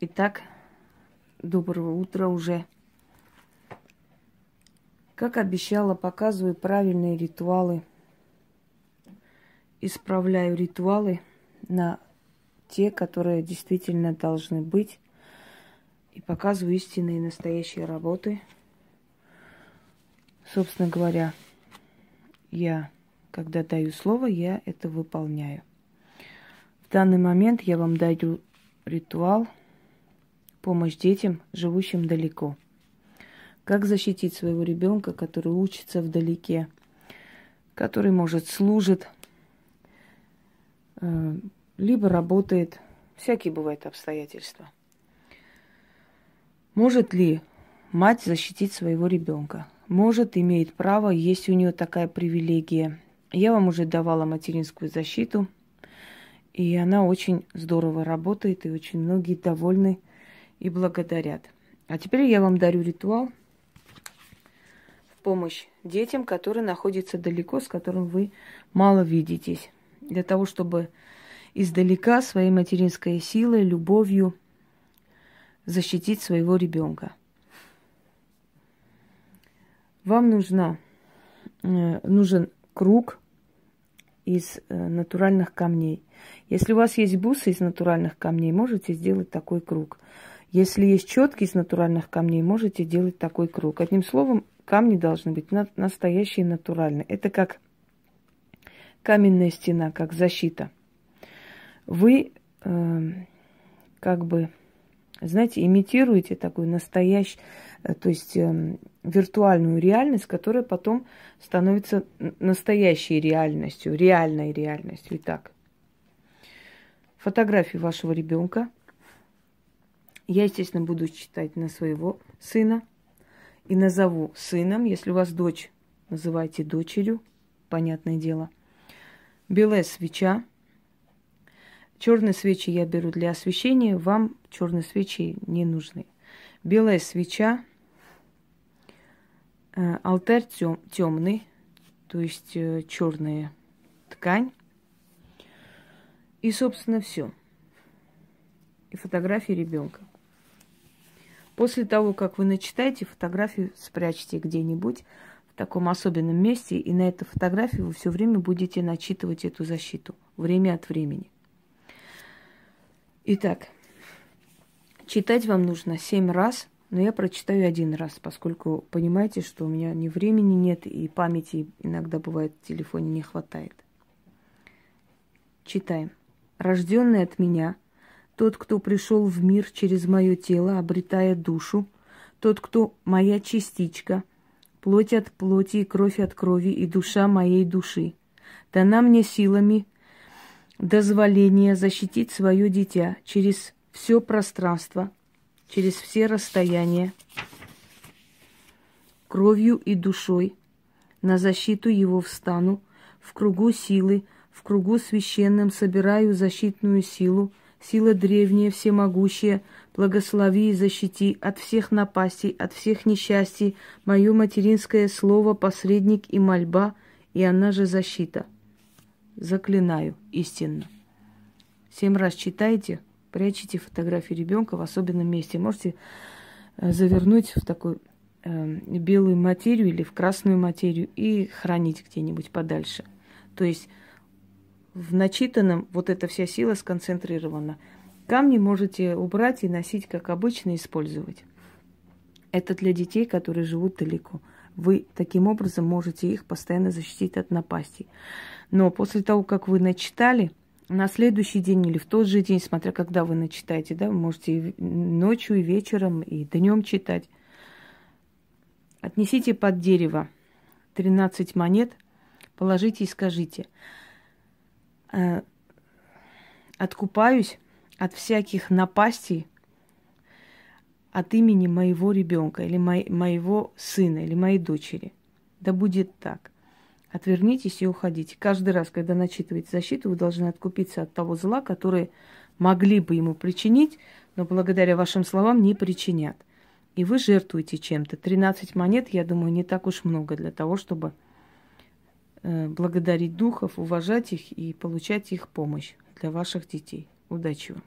Итак, доброго утра уже. Как обещала, показываю правильные ритуалы. Исправляю ритуалы на те, которые действительно должны быть. И показываю истинные настоящие работы. Собственно говоря, я, когда даю слово, я это выполняю. В данный момент я вам даю ритуал помощь детям, живущим далеко – как защитить своего ребенка, который учится вдалеке, который, может, служит, э, либо работает. Всякие бывают обстоятельства. Может ли мать защитить своего ребенка? Может, имеет право, есть у нее такая привилегия. Я вам уже давала материнскую защиту, и она очень здорово работает, и очень многие довольны и благодарят. А теперь я вам дарю ритуал – помощь детям, которые находятся далеко, с которым вы мало видитесь. Для того, чтобы издалека своей материнской силой, любовью защитить своего ребенка. Вам нужна, э, нужен круг из э, натуральных камней. Если у вас есть бусы из натуральных камней, можете сделать такой круг. Если есть четки из натуральных камней, можете делать такой круг. Одним словом, камни должны быть настоящие, натуральные. Это как каменная стена, как защита. Вы э, как бы, знаете, имитируете такую настоящую, э, то есть э, виртуальную реальность, которая потом становится настоящей реальностью, реальной реальностью. Итак, фотографию вашего ребенка. Я, естественно, буду читать на своего сына – и назову сыном. Если у вас дочь, называйте дочерью, понятное дело. Белая свеча. Черные свечи я беру для освещения, вам черные свечи не нужны. Белая свеча, э, алтарь тем, темный, то есть э, черная ткань. И, собственно, все. И фотографии ребенка. После того, как вы начитаете, фотографию спрячьте где-нибудь в таком особенном месте, и на эту фотографию вы все время будете начитывать эту защиту, время от времени. Итак, читать вам нужно семь раз, но я прочитаю один раз, поскольку понимаете, что у меня ни времени нет, и памяти иногда бывает в телефоне не хватает. Читаем. Рожденный от меня – тот, кто пришел в мир через мое тело, обретая душу, тот, кто моя частичка, плоть от плоти и кровь от крови и душа моей души, дана мне силами дозволения защитить свое дитя через все пространство, через все расстояния, кровью и душой, на защиту его встану, в кругу силы, в кругу священном собираю защитную силу – Сила древняя, всемогущая, благослови и защити от всех напастей, от всех несчастий, мое материнское слово, посредник и мольба, и она же защита. Заклинаю истинно. Семь раз читайте, прячьте фотографии ребенка в особенном месте. Можете э, завернуть в такую э, белую материю или в красную материю и хранить где-нибудь подальше. То есть в начитанном вот эта вся сила сконцентрирована. Камни можете убрать и носить, как обычно, использовать. Это для детей, которые живут далеко. Вы таким образом можете их постоянно защитить от напастей. Но после того, как вы начитали, на следующий день или в тот же день, смотря когда вы начитаете, да, вы можете и ночью, и вечером, и днем читать. Отнесите под дерево 13 монет, положите и скажите – откупаюсь от всяких напастей от имени моего ребенка или мо- моего сына или моей дочери. Да будет так. Отвернитесь и уходите. Каждый раз, когда начитываете защиту, вы должны откупиться от того зла, которое могли бы ему причинить, но благодаря вашим словам не причинят. И вы жертвуете чем-то. 13 монет, я думаю, не так уж много для того, чтобы Э, благодарить духов, уважать их и получать их помощь для ваших детей. Удачи вам!